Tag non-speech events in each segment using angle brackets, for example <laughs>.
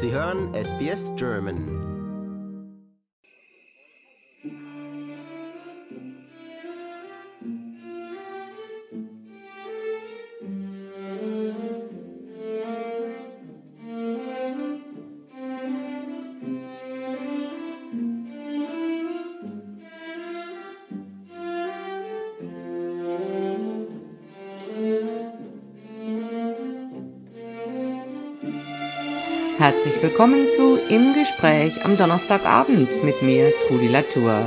Sie hören SBS German. Willkommen zu Im Gespräch am Donnerstagabend mit mir, Trudi Latour.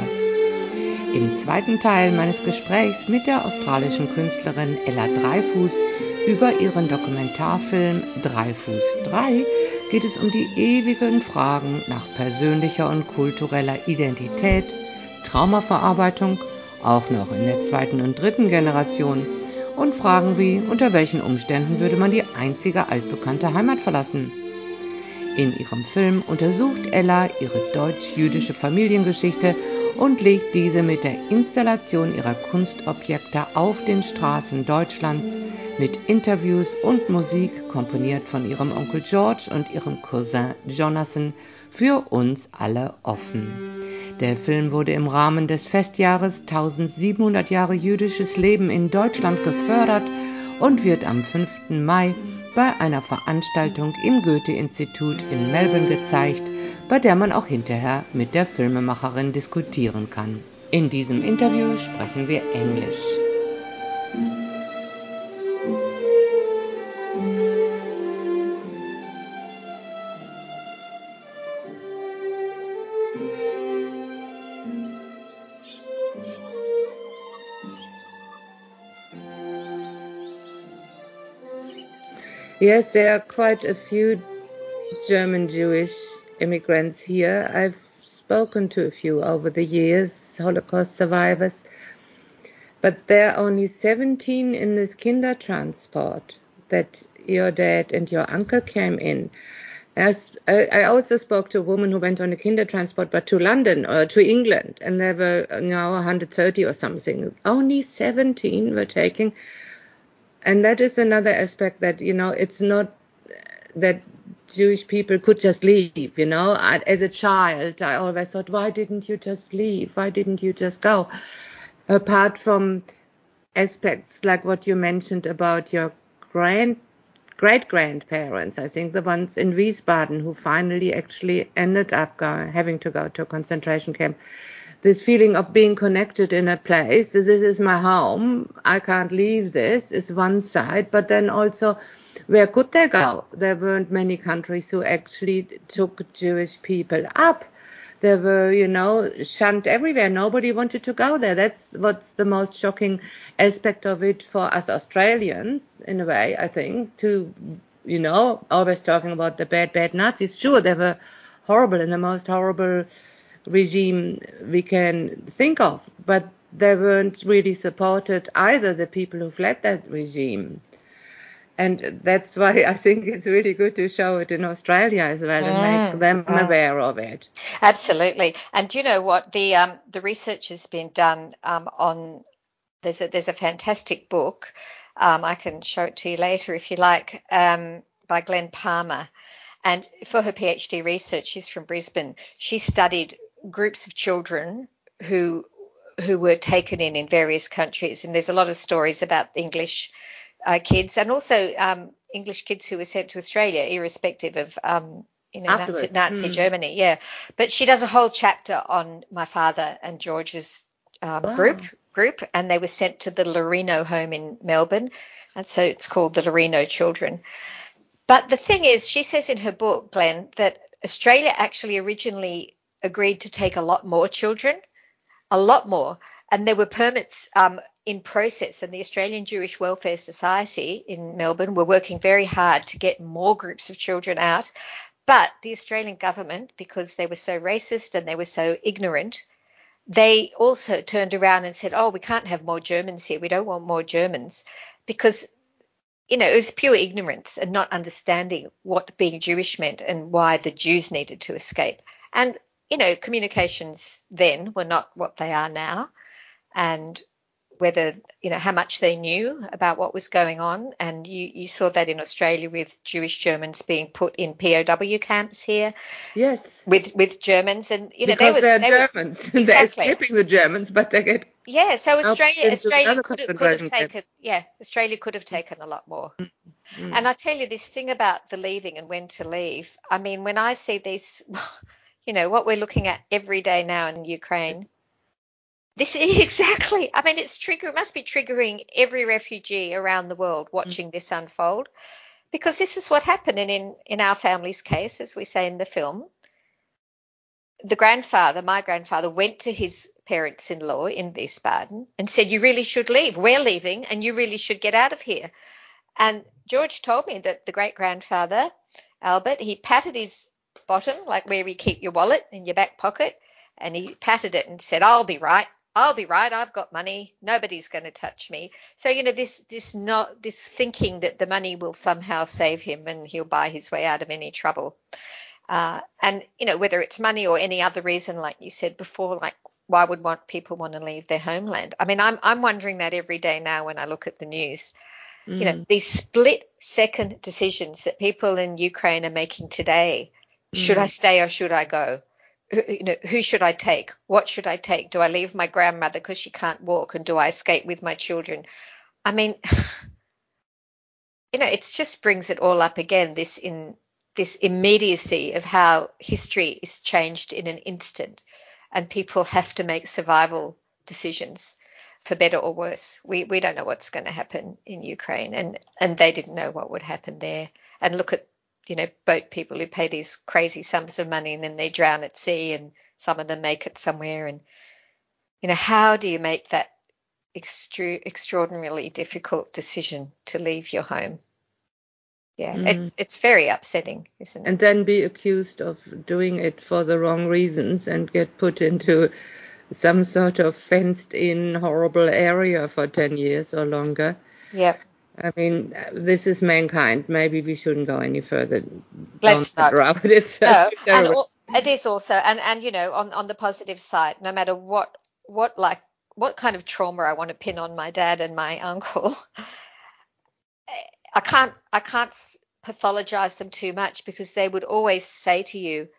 Im zweiten Teil meines Gesprächs mit der australischen Künstlerin Ella Dreifuß über ihren Dokumentarfilm Dreifuß 3 geht es um die ewigen Fragen nach persönlicher und kultureller Identität, Traumaverarbeitung, auch noch in der zweiten und dritten Generation, und Fragen wie, unter welchen Umständen würde man die einzige altbekannte Heimat verlassen? In ihrem Film untersucht Ella ihre deutsch-jüdische Familiengeschichte und legt diese mit der Installation ihrer Kunstobjekte auf den Straßen Deutschlands mit Interviews und Musik komponiert von ihrem Onkel George und ihrem Cousin Jonathan für uns alle offen. Der Film wurde im Rahmen des Festjahres 1700 Jahre jüdisches Leben in Deutschland gefördert und wird am 5. Mai bei einer Veranstaltung im Goethe-Institut in Melbourne gezeigt, bei der man auch hinterher mit der Filmemacherin diskutieren kann. In diesem Interview sprechen wir Englisch. Yes, there are quite a few German Jewish immigrants here. I've spoken to a few over the years, Holocaust survivors, but there are only 17 in this Kindertransport that your dad and your uncle came in. As, I also spoke to a woman who went on a Kindertransport, but to London or to England, and there were now 130 or something. Only 17 were taking and that is another aspect that you know it's not that Jewish people could just leave. You know, as a child, I always thought, why didn't you just leave? Why didn't you just go? Apart from aspects like what you mentioned about your grand great grandparents, I think the ones in Wiesbaden who finally actually ended up going, having to go to a concentration camp this feeling of being connected in a place. This is my home. I can't leave this is one side, but then also where could they go? There weren't many countries who actually took Jewish people up. There were, you know, shunned everywhere. Nobody wanted to go there. That's what's the most shocking aspect of it for us Australians, in a way, I think, to, you know, always talking about the bad, bad Nazis. Sure, they were horrible and the most horrible regime we can think of, but they weren't really supported either, the people who fled that regime. And that's why I think it's really good to show it in Australia as well mm, and make them mm. aware of it. Absolutely. And do you know what the um, the research has been done um, on? There's a there's a fantastic book. Um, I can show it to you later if you like, um, by Glen Palmer. And for her PhD research, she's from Brisbane. She studied groups of children who who were taken in in various countries, and there's a lot of stories about English uh, kids and also um, English kids who were sent to Australia, irrespective of um, you know Nazi, Nazi hmm. Germany. Yeah, but she does a whole chapter on my father and George's um, wow. group group, and they were sent to the Larino home in Melbourne, and so it's called the Larino Children. But the thing is, she says in her book, Glen, that Australia actually originally agreed to take a lot more children, a lot more. And there were permits um, in process, and the Australian Jewish Welfare Society in Melbourne were working very hard to get more groups of children out. But the Australian government, because they were so racist and they were so ignorant, they also turned around and said, Oh, we can't have more Germans here. We don't want more Germans. Because, you know, it was pure ignorance and not understanding what being Jewish meant and why the Jews needed to escape. And you know, communications then were not what they are now. And whether you know how much they knew about what was going on and you you saw that in Australia with Jewish Germans being put in POW camps here yes with with Germans and you know because they were they are Germans <laughs> Were, exactly. they're escaping the Germans but they get yeah so Australia Australia could have, could have concentration camp. taken yeah Australia could have taken a lot more Mm. and I tell you this thing about the leaving and when to leave I mean when I see these <laughs> you know what we're looking at every day now in Ukraine this is <laughs> exactly. I mean, it's trigger. It must be triggering every refugee around the world mm. watching this unfold, because this is what happened. And in in our family's case, as we say in the film, the grandfather, my grandfather, went to his parents-in-law in Wiesbaden and said, "You really should leave. We're leaving, and you really should get out of here." And George told me that the great grandfather, Albert, he patted his bottom, like where we keep your wallet in your back pocket, and he patted it and said, "I'll be right." I'll be right. I've got money. Nobody's going to touch me. So you know this this not this thinking that the money will somehow save him and he'll buy his way out of any trouble. Uh, and you know whether it's money or any other reason, like you said before, like why would want people want to leave their homeland? I mean, I'm I'm wondering that every day now when I look at the news. Mm. You know these split second decisions that people in Ukraine are making today. Should Mm. I stay or should I go? Who- you know, who should I take? What should I take? Do I leave my grandmother because she can't walk, and do I escape with my children? I mean, <sighs> you know, it just brings it all up again. This in this immediacy of how history is changed in an instant, and people have to make survival decisions for better or worse. We we don't know what's going to happen in Ukraine, and and they didn't know what would happen there. And look at you know boat people who pay these crazy sums of money and then they drown at sea, and some of them make it somewhere. And you know how do you make that extra, extraordinarily difficult decision to leave your home? Yeah, Mm. it's it's very upsetting, isn't it? and then be accused of doing it for the wrong reasons and get put into some sort of fenced in horrible area for 10 years or longer. yeah. I mean, this is mankind. Maybe we shouldn't go any further Let's not. route. It's no, and it is also, and and you know, on on the positive side, no matter what what like what kind of trauma I want to pin on my dad and my uncle, <laughs> I can't I can't pathologize them too much because they would always say to you,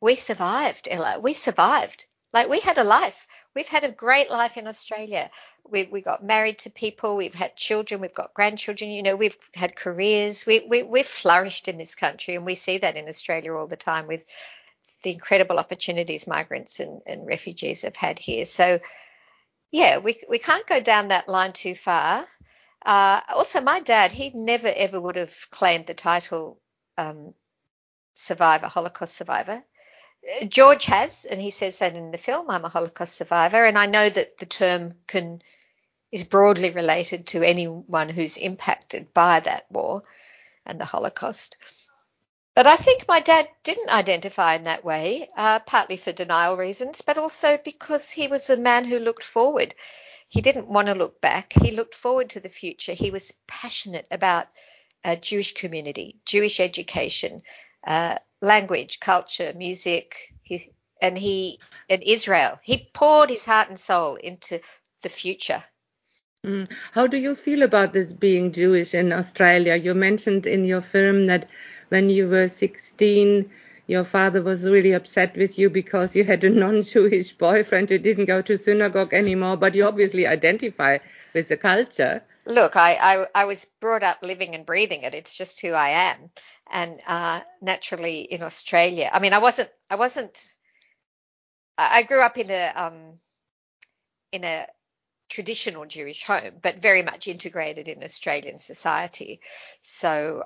"We survived, Ella. We survived. Like we had a life. We've had a great life in Australia. We we got married to people. We've had children. We've got grandchildren. You know, we've had careers. We we we've flourished in this country, and we see that in Australia all the time with the incredible opportunities migrants and, and refugees have had here. So, yeah, we we can't go down that line too far. Uh, also, my dad, he never ever would have claimed the title um, survivor, Holocaust survivor. Uh, George has, and he says that in the film. I'm a Holocaust survivor, and I know that the term can is broadly related to anyone who's impacted by that war and the Holocaust. But I think my dad didn't identify in that way, uh, partly for denial reasons, but also because he was a man who looked forward. He didn't want to look back. He looked forward to the future. He was passionate about a Jewish community, Jewish education, uh, language, culture, music, he, and he and Israel. He poured his heart and soul into the future. Mm. How do you feel about this being Jewish in Australia? You mentioned in your film that when you were 16, your father was really upset with you because you had a non-Jewish boyfriend who didn't go to synagogue anymore, but you obviously identify with the culture. Look, I, I, I was brought up living and breathing it. It's just who I am. And uh, naturally in Australia, I mean, I wasn't, I wasn't, I grew up in a, um, in a traditional Jewish home, but very much integrated in Australian society. So,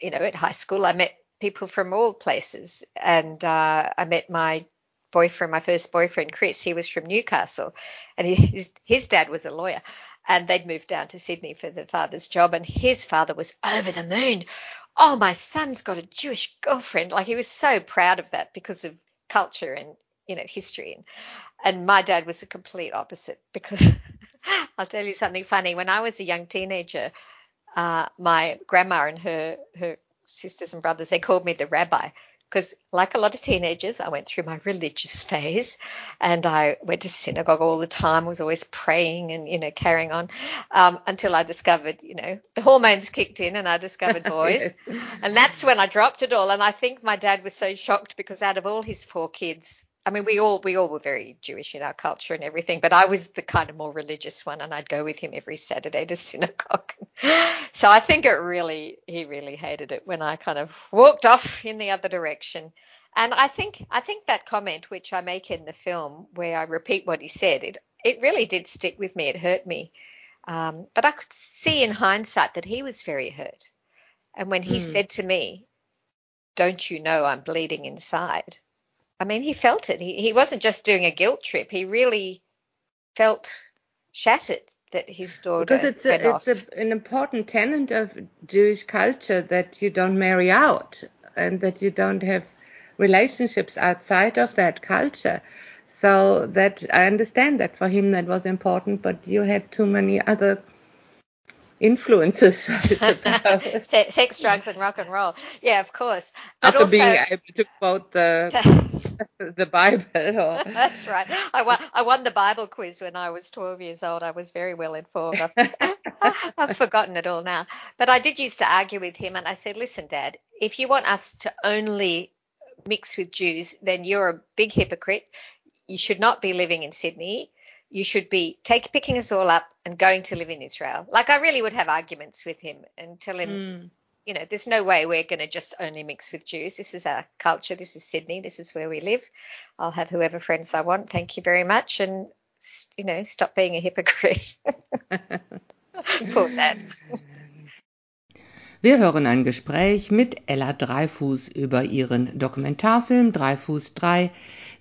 you know, at high school, I met people from all places, and uh, I met my boyfriend, my first boyfriend, Chris. He was from Newcastle, and he, his his dad was a lawyer, and they'd moved down to Sydney for the father's job, and his father was over the moon. Oh, my son's got a Jewish girlfriend. Like he was so proud of that because of culture and you know history and and my dad was the complete opposite because <laughs> I'll tell you something funny. When I was a young teenager, uh, my grandma and her her sisters and brothers they called me the rabbi because, like a lot of teenagers, I went through my religious phase, and I went to synagogue all the time. Was always praying and you know carrying on um, until I discovered, you know, the hormones kicked in, and I discovered <laughs> boys, yes. and that's when I dropped it all. And I think my dad was so shocked because out of all his four kids, I mean, we all we all were very Jewish in our culture and everything, but I was the kind of more religious one, and I'd go with him every Saturday to <laughs> synagogue. so I think it really he really hated it when I kind of walked off in the other direction. And I think I think that comment which I make in the film, where I repeat what he said, it it really did stick with me. It hurt me, um, but I could see in hindsight that he was very hurt. And when he mm. said to me, "Don't you know I'm bleeding inside?" I mean, he felt it. He, he wasn't just doing a guilt trip. He really felt shattered that his daughter because it's a, it's a, an important tenet of Jewish culture that you don't marry out and that you don't have relationships outside of that culture. So that I understand that for him that was important, but you had too many other influences, <laughs> <laughs> Sex, drugs, and rock and roll. Yeah, of course. But After also, being able to quote the <laughs> the Bible. Or... That's right. I won, I won the Bible quiz when I was 12 years old. I was very well informed. I've, I've forgotten it all now. But I did used to argue with him, and I said, "Listen, Dad, if you want us to only mix with Jews, then you're a big hypocrite. You should not be living in Sydney." You should be take picking us all up and going to live in Israel. Like I really would have arguments with him and tell him, mm. you know, there's no way we're going to just only mix with Jews. This is our culture. This is Sydney. This is where we live. I'll have whoever friends I want. Thank you very much. And you know, stop being a hypocrite. <laughs> Poor dad. Wir hören ein Gespräch mit Ella Dreyfus über ihren Dokumentarfilm Dreyfus 3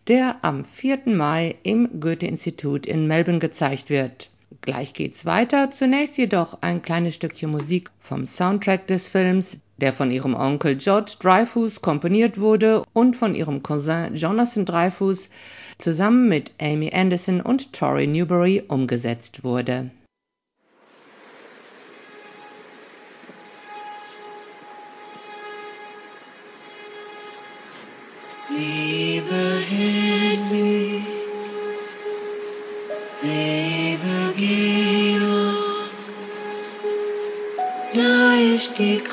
der am 4. Mai im Goethe-Institut in Melbourne gezeigt wird. Gleich geht's weiter, zunächst jedoch ein kleines Stückchen Musik vom Soundtrack des Films, der von ihrem Onkel George Dreyfus komponiert wurde und von ihrem Cousin Jonathan Dreyfus zusammen mit Amy Anderson und Tori Newberry umgesetzt wurde. Liebe Hedwig, da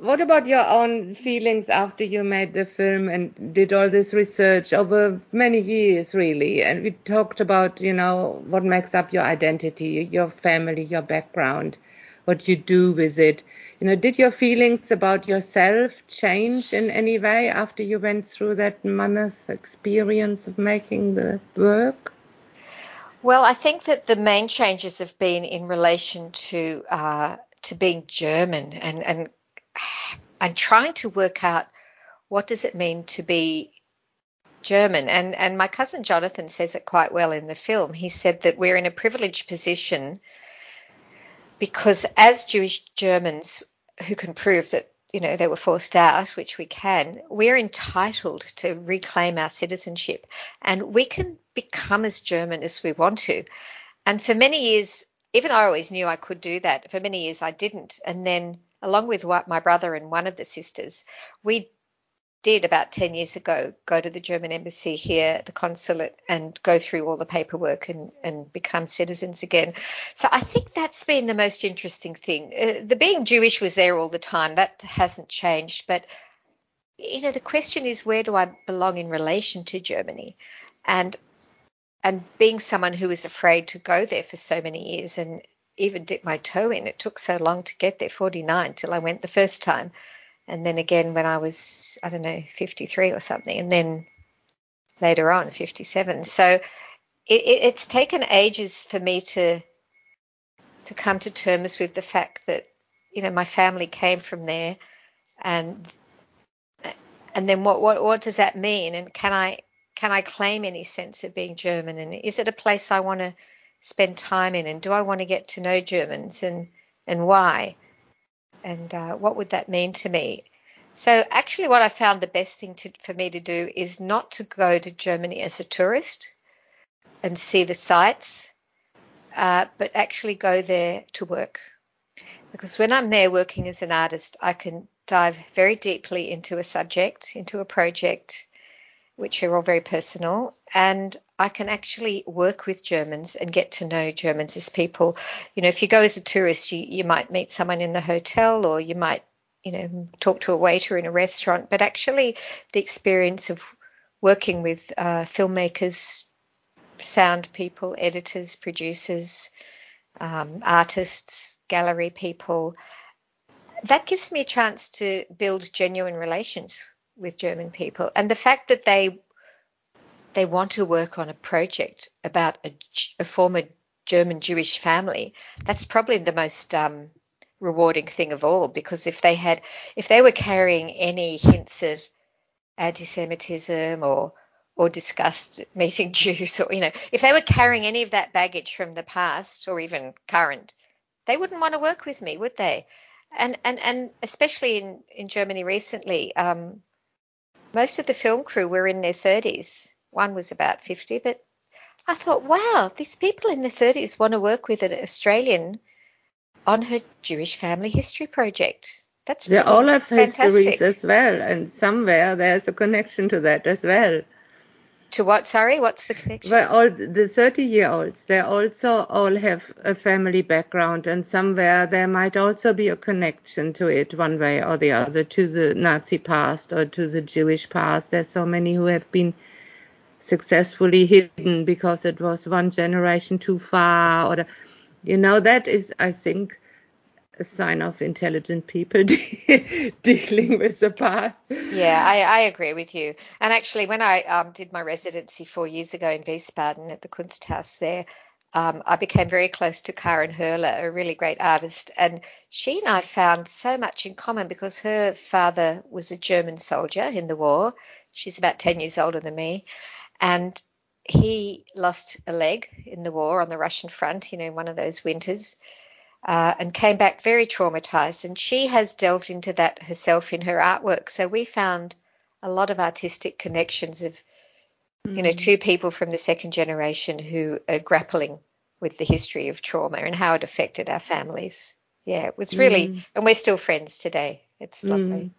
what about your own feelings after you made the film and did all this research over many years, really? And we talked about, you know, what makes up your identity, your family, your background, what you do with it. You know, did your feelings about yourself change in any way after you went through that mammoth experience of making the work? Well, I think that the main changes have been in relation to uh, to being German and and and trying to work out what does it mean to be German. And and my cousin Jonathan says it quite well in the film. He said that we're in a privileged position because as Jewish Germans who can prove that you know they were forced out, which we can, we're entitled to reclaim our citizenship, and we can become as German as we want to. And for many years, even though I always knew I could do that, for many years I didn't. And then along with my brother and one of the sisters, we did about 10 years ago go to the German embassy here, the consulate, and go through all the paperwork and, and become citizens again. So I think that's been the most interesting thing. Uh, the being Jewish was there all the time, that hasn't changed. But, you know, the question is where do I belong in relation to Germany? And and being someone who was afraid to go there for so many years and even dip my toe in, it took so long to get there, 49, till I went the first time. And then again when I was, I don't know, 53 or something, and then later on, 57. So it, it, it's taken ages for me to to come to terms with the fact that you know my family came from there, and and then what what what does that mean? And can I can I claim any sense of being German? And is it a place I want to spend time in? And do I want to get to know Germans and and why? And uh, what would that mean to me? So actually, what I found the best thing to, for me to do is not to go to Germany as a tourist and see the sights, uh, but actually go there to work. Because when I'm there working as an artist, I can dive very deeply into a subject, into a project, which are all very personal, and I can actually work with Germans and get to know Germans as people. You know, if you go as a tourist, you, you might meet someone in the hotel or you might, you know, talk to a waiter in a restaurant, but actually the experience of working with uh, filmmakers, sound people, editors, producers, um, artists, gallery people, that gives me a chance to build genuine relations with German people. And the fact that they they want to work on a project about a, a former German Jewish family, that's probably the most um, rewarding thing of all. Because if they had, if they were carrying any hints of anti-Semitism or or discussed meeting <laughs> Jews, or you know, if they were carrying any of that baggage from the past or even current, they wouldn't want to work with me, would they? And and and especially in in Germany recently, um, most of the film crew were in their 30s. One was about 50, but I thought, wow, these people in their 30s want to work with an Australian on her Jewish family history project. That's they all have fantastic. histories as well, and somewhere there's a connection to that as well. To what? Sorry, what's the connection? Well, all the 30 year olds, they also all have a family background, and somewhere there might also be a connection to it, one way or the other, to the Nazi past or to the Jewish past. There's so many who have been successfully hidden because it was one generation too far, or, you know, that is, I think, a sign of intelligent people <laughs> dealing with the past. Yeah, I, I, agree with you. And actually, when I um, did my residency four years ago in Wiesbaden at the Kunsthaus there, um, I became very close to Karin Hurler, a really great artist. And she and I found so much in common because her father was a German soldier in the war. She's about 10 years older than me. And he lost a leg in the war on the Russian front, you know, one of those winters uh, and came back very traumatized. And she has delved into that herself in her artwork. So we found a lot of artistic connections of, mm. you know, mm. two people from the second generation who are grappling with the history of trauma and how it affected our families. Yeah, it was really, mm. and we're still friends today. It's mm. lovely.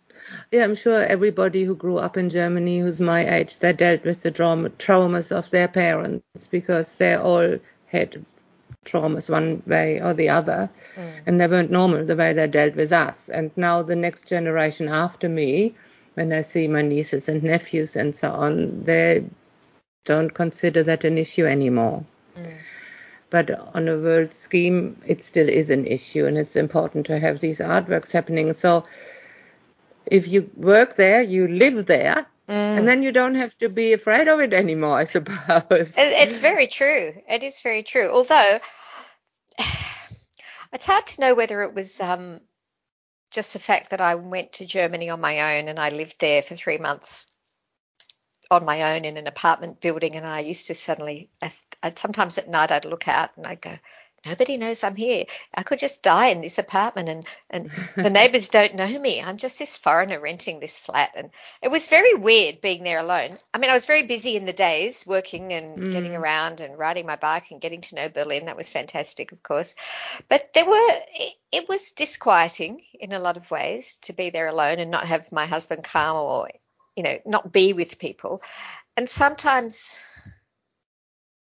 Yeah, I'm sure everybody who grew up in Germany who's my age, they dealt with the trauma, traumas of their parents because they all had traumas one way or the other, mm. and they weren't normal the way they dealt with us. And now the next generation after me, when I see my nieces and nephews and so on, they don't consider that an issue anymore. Mm. But on a world scheme, it still is an issue, and it's important to have these artworks happening. So if you work there, you live there, Mm. And then you don't have to be afraid of it anymore, I suppose. It's very true. It is very true. Although <sighs> it's hard to know whether it was um, just the fact that I went to Germany on my own and I lived there for three months on my own in an apartment building, and I used to suddenly, I'd, sometimes at night I'd look out and I'd go, nobody knows I'm here. I could just die in this apartment and, and <laughs> the neighbors don't know me. I'm just this foreigner renting this flat. And it was very weird being there alone. I mean, I was very busy in the days working and mm. getting around and riding my bike and getting to know Berlin. That was fantastic, of course. But there were, it, it was disquieting in a lot of ways to be there alone and not have my husband come or, you know, not be with people. And sometimes,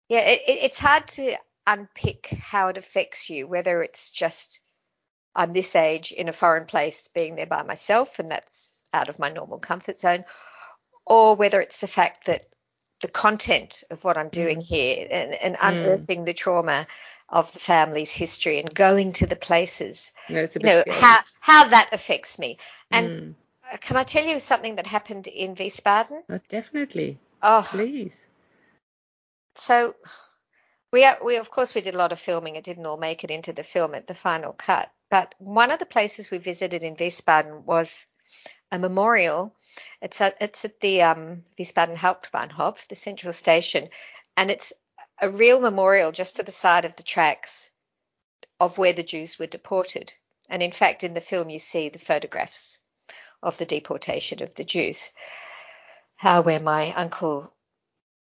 yeah, it, it's hard to unpick how it affects you, whether it's just I'm this age in a foreign place being there by myself and that's out of my normal comfort zone, or whether it's the fact that the content of what I'm doing mm. here and, and mm. unearthing the trauma of the family's history and going to the places. No, you know how how that affects me. And mm. can I tell you something that happened in Wiesbaden? Oh, definitely. Oh, please. So we we of course we did a lot of filming. It didn't all make it into the film at the final cut. But one of the places we visited in Wiesbaden was a memorial. It's at it's at the um, Wiesbaden Hauptbahnhof, the central station, and it's a real memorial just to the side of the tracks of where the Jews were deported. And in fact, in the film, you see the photographs of the deportation of the Jews, uh, where my uncle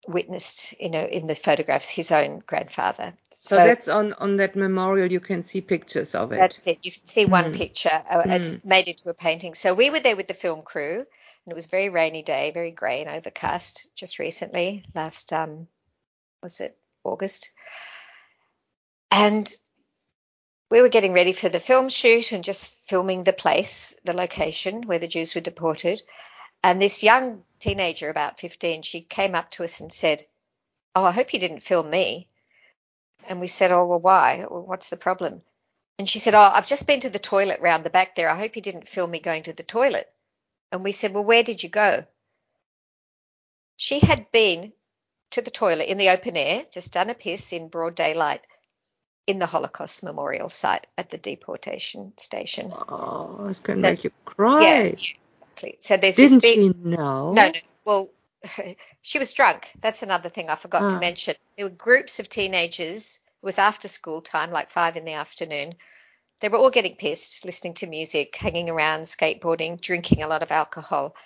witnessed, you know, in the photographs his own grandfather. So, so that's on on that memorial. You can see pictures of it. That's it. You can see mm. one picture. Uh, mm. It's made into a painting. So we were there with the film crew, and it was a very rainy day, very grey and overcast. Just recently, last um, was it August, and we were getting ready for the film shoot and just filming the place, the location where the Jews were deported. And this young teenager, about 15, she came up to us and said, Oh, I hope you didn't film me. And we said, Oh, well, why? Well, what's the problem? And she said, Oh, I've just been to the toilet round the back there. I hope you didn't film me going to the toilet. And we said, Well, where did you go? She had been to the toilet in the open air, just done a piss in broad daylight in the Holocaust Memorial Site at the deportation station. Oh, it's going to make you cry. Yeah, yeah, exactly. So there's Didn't this big, she know? No, no. Well, <laughs> she was drunk. That's another thing I forgot to ah. mention. There were groups of teenagers. It was after school time, like five in the afternoon. They were all getting pissed, listening to music, hanging around, skateboarding, drinking a lot of alcohol.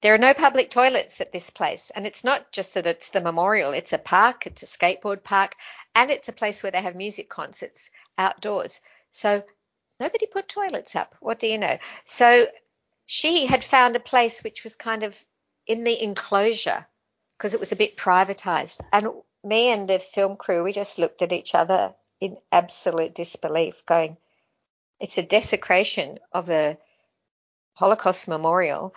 There are no public toilets at this place. And it's not just that it's the memorial, it's a park, it's a skateboard park, and it's a place where they have music concerts outdoors. So nobody put toilets up. What do you know? So she had found a place which was kind of in the enclosure because it was a bit privatized. And me and the film crew, we just looked at each other in absolute disbelief, going, it's a desecration of a Holocaust memorial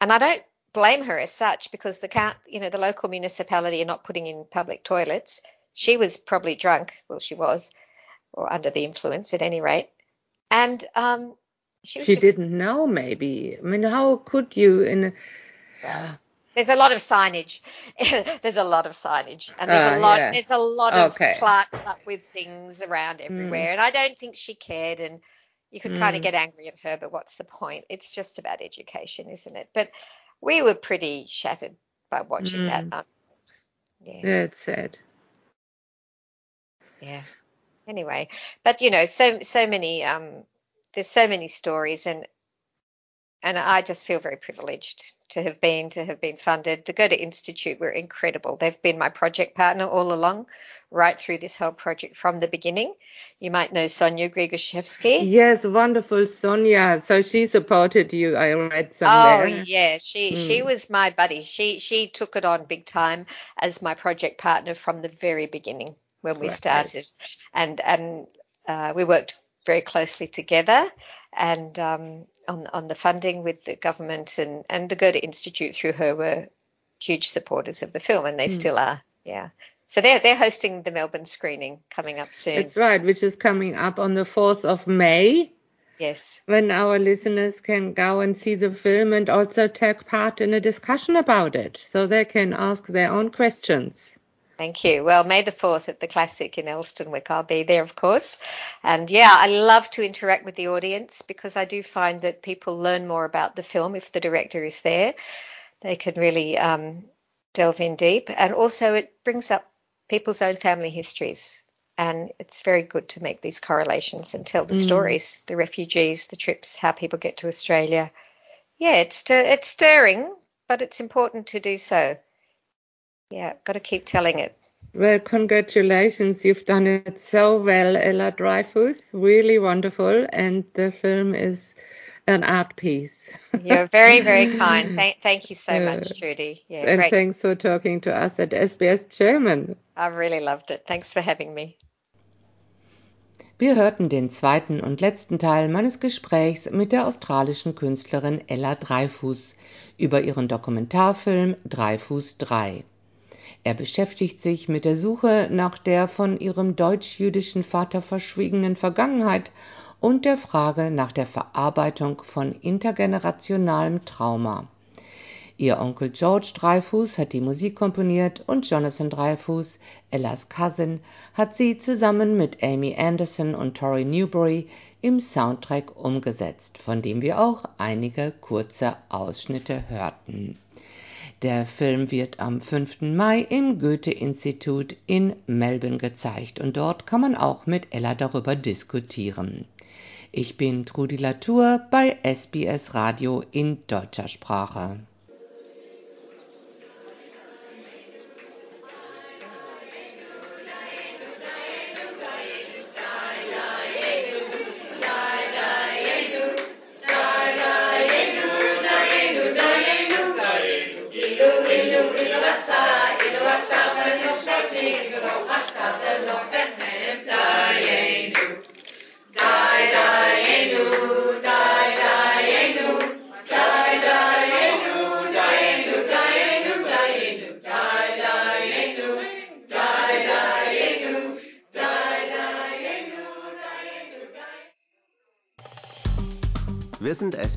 and I don't blame her as such because the you know, the local municipality are not putting in public toilets. She was probably drunk. Well, she was, or under the influence at any rate. And um, she, she just, didn't know. Maybe. I mean, how could you in? A, <sighs> there's a lot of signage. <laughs> there's a lot of signage, and there's uh, a lot. Yeah. There's a lot of okay. plaques up with things around mm. everywhere, mm. and I don't think she cared. And you could mm. kind of get angry at her, but what's the point? It's just about education, isn't it? But we were pretty shattered by watching mm. that. Yeah. yeah, it's sad. Yeah. Anyway, but you know, so so many um, there's so many stories, and and I just feel very privileged to have been to have been funded. The Goethe Institute were incredible. They've been my project partner all along, right through this whole project from the beginning. You might know Sonia Grigashevsky. Yes, wonderful Sonia. So she supported you. I read somewhere. Oh yeah, she mm. she was my buddy. She she took it on big time as my project partner from the very beginning when we right. started, and and uh, we worked very closely together and um, on, on the funding with the government and, and the Goethe Institute through her were huge supporters of the film and they mm. still are. Yeah. So they're they're hosting the Melbourne screening coming up soon. That's right, which is coming up on the 4th of May. Yes. When our listeners can go and see the film and also take part in a discussion about it so they can ask their own questions. Thank you. Well, May the 4th at the Classic in Elsternwick. I'll be there, of course. And yeah, I love to interact with the audience because I do find that people learn more about the film if the director is there. They can really um, delve in deep. And also, it brings up people's own family histories. And it's very good to make these correlations and tell the mm. stories the refugees, the trips, how people get to Australia. Yeah, it's, it's stirring, but it's important to do so yeah, got to keep telling it. Well, congratulations. You've done it so well, Ella Dreyfus. Really wonderful. And the film is an art piece. You're very, very <laughs> kind. Thank, thank you so much, Trudy. Yeah, and great. thanks for talking to us at SBS German. I really loved it. Thanks for having me. Wir hörten den zweiten und letzten Teil meines Gesprächs mit der australischen Künstlerin Ella Dreyfus über ihren Dokumentarfilm Dreyfus 3. Er beschäftigt sich mit der Suche nach der von ihrem deutsch-jüdischen Vater verschwiegenen Vergangenheit und der Frage nach der Verarbeitung von intergenerationalem Trauma. Ihr Onkel George Dreyfus hat die Musik komponiert und Jonathan Dreyfus, Ellas Cousin, hat sie zusammen mit Amy Anderson und Tori Newbury im Soundtrack umgesetzt, von dem wir auch einige kurze Ausschnitte hörten. Der Film wird am 5. Mai im Goethe-Institut in Melbourne gezeigt und dort kann man auch mit Ella darüber diskutieren. Ich bin Trudi Latour bei SBS Radio in deutscher Sprache.